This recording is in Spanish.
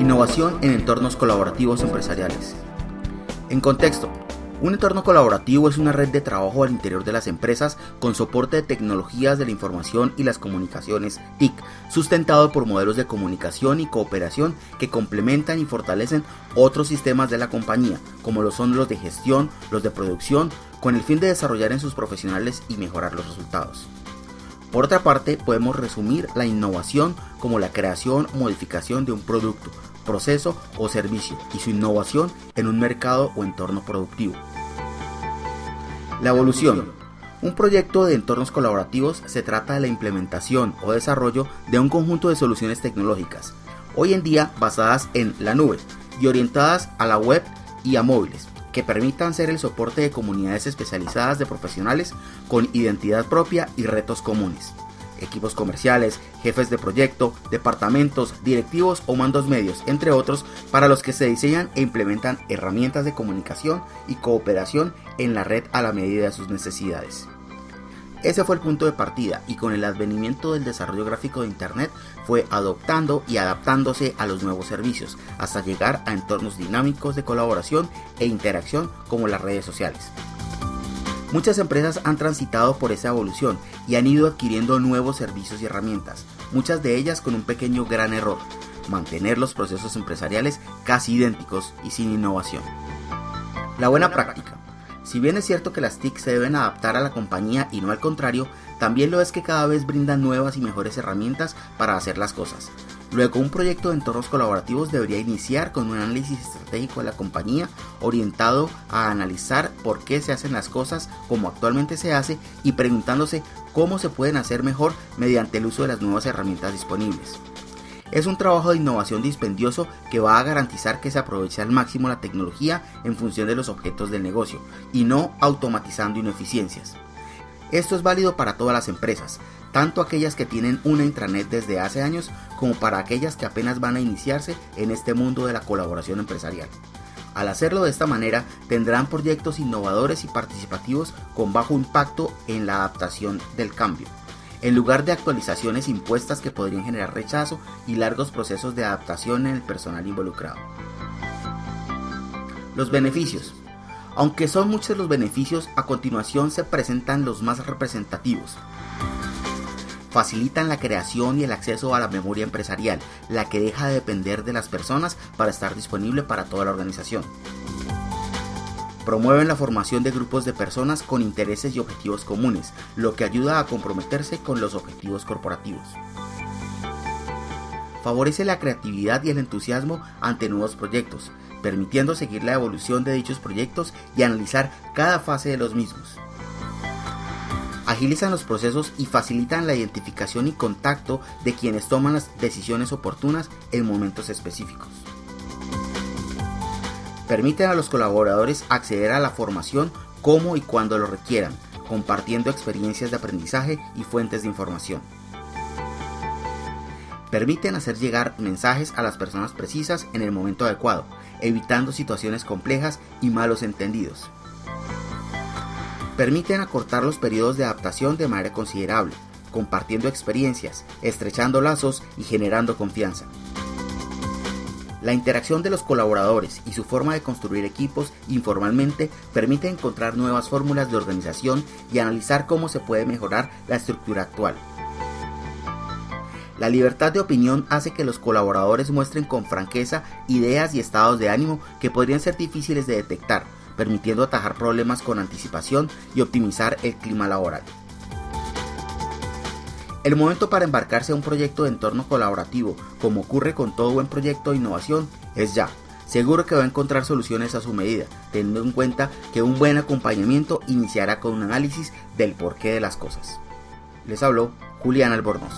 Innovación en entornos colaborativos empresariales. En contexto, un entorno colaborativo es una red de trabajo al interior de las empresas con soporte de tecnologías de la información y las comunicaciones TIC, sustentado por modelos de comunicación y cooperación que complementan y fortalecen otros sistemas de la compañía, como lo son los de gestión, los de producción, con el fin de desarrollar en sus profesionales y mejorar los resultados. Por otra parte, podemos resumir la innovación como la creación o modificación de un producto, proceso o servicio y su innovación en un mercado o entorno productivo. La evolución. Un proyecto de entornos colaborativos se trata de la implementación o desarrollo de un conjunto de soluciones tecnológicas, hoy en día basadas en la nube y orientadas a la web y a móviles, que permitan ser el soporte de comunidades especializadas de profesionales con identidad propia y retos comunes equipos comerciales, jefes de proyecto, departamentos, directivos o mandos medios, entre otros, para los que se diseñan e implementan herramientas de comunicación y cooperación en la red a la medida de sus necesidades. Ese fue el punto de partida y con el advenimiento del desarrollo gráfico de Internet fue adoptando y adaptándose a los nuevos servicios hasta llegar a entornos dinámicos de colaboración e interacción como las redes sociales. Muchas empresas han transitado por esa evolución y han ido adquiriendo nuevos servicios y herramientas, muchas de ellas con un pequeño gran error, mantener los procesos empresariales casi idénticos y sin innovación. La buena práctica. Si bien es cierto que las TIC se deben adaptar a la compañía y no al contrario, también lo es que cada vez brindan nuevas y mejores herramientas para hacer las cosas, Luego, un proyecto de entornos colaborativos debería iniciar con un análisis estratégico de la compañía orientado a analizar por qué se hacen las cosas como actualmente se hace y preguntándose cómo se pueden hacer mejor mediante el uso de las nuevas herramientas disponibles. Es un trabajo de innovación dispendioso que va a garantizar que se aproveche al máximo la tecnología en función de los objetos del negocio y no automatizando ineficiencias. Esto es válido para todas las empresas, tanto aquellas que tienen una intranet desde hace años como para aquellas que apenas van a iniciarse en este mundo de la colaboración empresarial. Al hacerlo de esta manera, tendrán proyectos innovadores y participativos con bajo impacto en la adaptación del cambio, en lugar de actualizaciones impuestas que podrían generar rechazo y largos procesos de adaptación en el personal involucrado. Los beneficios. Aunque son muchos los beneficios, a continuación se presentan los más representativos facilitan la creación y el acceso a la memoria empresarial, la que deja de depender de las personas para estar disponible para toda la organización. Promueven la formación de grupos de personas con intereses y objetivos comunes, lo que ayuda a comprometerse con los objetivos corporativos. Favorece la creatividad y el entusiasmo ante nuevos proyectos, permitiendo seguir la evolución de dichos proyectos y analizar cada fase de los mismos agilizan los procesos y facilitan la identificación y contacto de quienes toman las decisiones oportunas en momentos específicos. Permiten a los colaboradores acceder a la formación como y cuando lo requieran, compartiendo experiencias de aprendizaje y fuentes de información. Permiten hacer llegar mensajes a las personas precisas en el momento adecuado, evitando situaciones complejas y malos entendidos permiten acortar los periodos de adaptación de manera considerable, compartiendo experiencias, estrechando lazos y generando confianza. La interacción de los colaboradores y su forma de construir equipos informalmente permite encontrar nuevas fórmulas de organización y analizar cómo se puede mejorar la estructura actual. La libertad de opinión hace que los colaboradores muestren con franqueza ideas y estados de ánimo que podrían ser difíciles de detectar, permitiendo atajar problemas con anticipación y optimizar el clima laboral. El momento para embarcarse a un proyecto de entorno colaborativo, como ocurre con todo buen proyecto de innovación, es ya. Seguro que va a encontrar soluciones a su medida, teniendo en cuenta que un buen acompañamiento iniciará con un análisis del porqué de las cosas. Les habló Julián Albornoz.